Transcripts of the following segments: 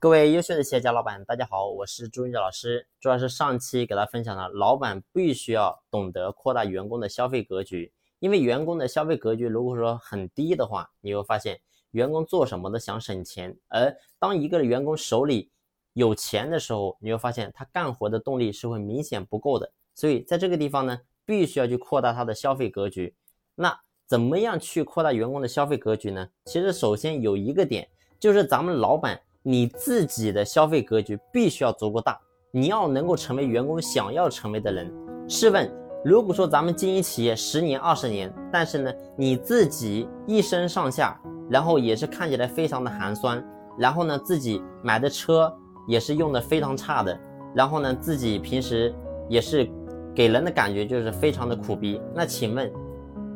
各位优秀的企业家老板，大家好，我是朱云哲老师。主要是上期给大家分享了，老板必须要懂得扩大员工的消费格局，因为员工的消费格局如果说很低的话，你会发现员工做什么都想省钱，而当一个员工手里有钱的时候，你会发现他干活的动力是会明显不够的。所以在这个地方呢，必须要去扩大他的消费格局。那怎么样去扩大员工的消费格局呢？其实首先有一个点，就是咱们老板。你自己的消费格局必须要足够大，你要能够成为员工想要成为的人。试问，如果说咱们经营企业十年、二十年，但是呢，你自己一身上下，然后也是看起来非常的寒酸，然后呢，自己买的车也是用的非常差的，然后呢，自己平时也是给人的感觉就是非常的苦逼，那请问，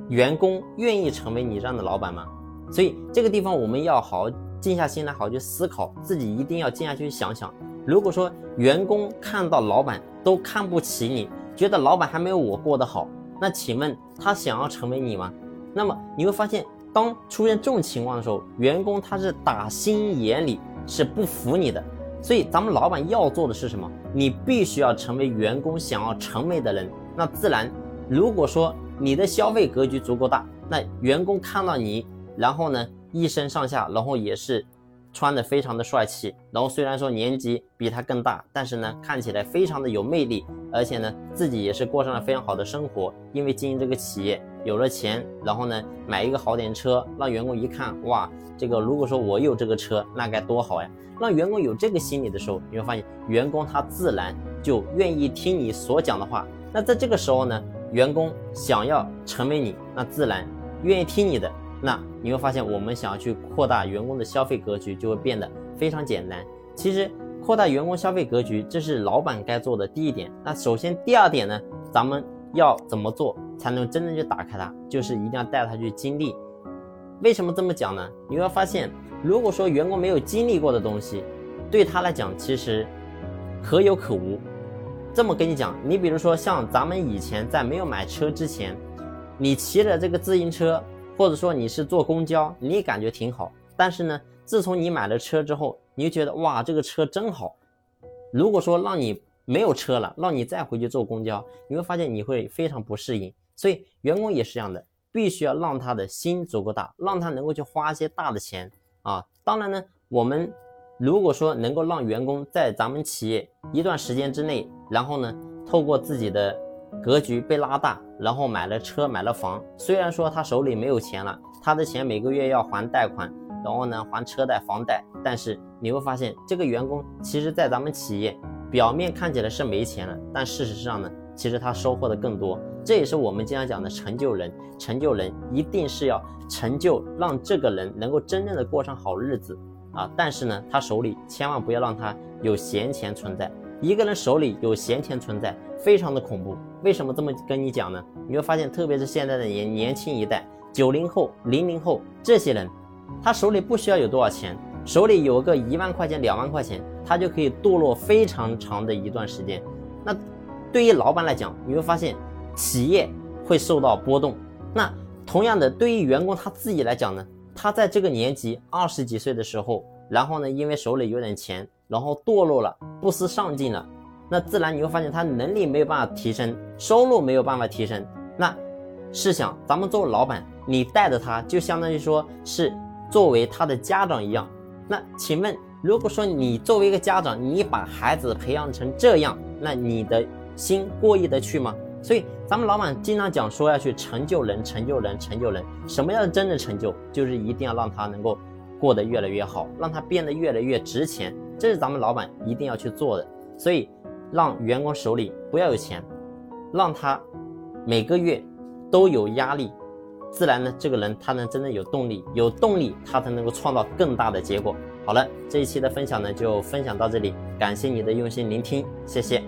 员工愿意成为你这样的老板吗？所以这个地方我们要好。静下心来，好去思考，自己一定要静下去想想。如果说员工看到老板都看不起你，觉得老板还没有我过得好，那请问他想要成为你吗？那么你会发现，当出现这种情况的时候，员工他是打心眼里是不服你的。所以咱们老板要做的是什么？你必须要成为员工想要成为的人。那自然，如果说你的消费格局足够大，那员工看到你，然后呢？一身上下，然后也是穿的非常的帅气，然后虽然说年纪比他更大，但是呢看起来非常的有魅力，而且呢自己也是过上了非常好的生活，因为经营这个企业有了钱，然后呢买一个好点车，让员工一看，哇，这个如果说我有这个车，那该多好呀！让员工有这个心理的时候，你会发现员工他自然就愿意听你所讲的话。那在这个时候呢，员工想要成为你，那自然愿意听你的。那你会发现，我们想要去扩大员工的消费格局，就会变得非常简单。其实，扩大员工消费格局，这是老板该做的第一点。那首先，第二点呢，咱们要怎么做才能真正去打开它？就是一定要带他去经历。为什么这么讲呢？你会发现，如果说员工没有经历过的东西，对他来讲其实可有可无。这么跟你讲，你比如说像咱们以前在没有买车之前，你骑着这个自行车。或者说你是坐公交，你感觉挺好，但是呢，自从你买了车之后，你就觉得哇，这个车真好。如果说让你没有车了，让你再回去坐公交，你会发现你会非常不适应。所以员工也是这样的，必须要让他的心足够大，让他能够去花一些大的钱啊。当然呢，我们如果说能够让员工在咱们企业一段时间之内，然后呢，透过自己的。格局被拉大，然后买了车，买了房。虽然说他手里没有钱了，他的钱每个月要还贷款，然后呢还车贷、房贷。但是你会发现，这个员工其实，在咱们企业表面看起来是没钱了，但事实上呢，其实他收获的更多。这也是我们经常讲的成就人。成就人一定是要成就，让这个人能够真正的过上好日子啊！但是呢，他手里千万不要让他有闲钱存在。一个人手里有闲钱存在，非常的恐怖。为什么这么跟你讲呢？你会发现，特别是现在的年年轻一代，九零后、零零后这些人，他手里不需要有多少钱，手里有个一万块钱、两万块钱，他就可以堕落非常长的一段时间。那对于老板来讲，你会发现企业会受到波动。那同样的，对于员工他自己来讲呢，他在这个年纪二十几岁的时候，然后呢，因为手里有点钱。然后堕落了，不思上进了，那自然你会发现他能力没有办法提升，收入没有办法提升。那试想，咱们作为老板，你带着他，就相当于说是作为他的家长一样。那请问，如果说你作为一个家长，你把孩子培养成这样，那你的心过意得去吗？所以咱们老板经常讲说要去成就人，成就人，成就人。什么样的真正成就？就是一定要让他能够过得越来越好，让他变得越来越值钱。这是咱们老板一定要去做的，所以让员工手里不要有钱，让他每个月都有压力，自然呢，这个人他能真正有动力，有动力他才能够创造更大的结果。好了，这一期的分享呢就分享到这里，感谢你的用心聆听，谢谢。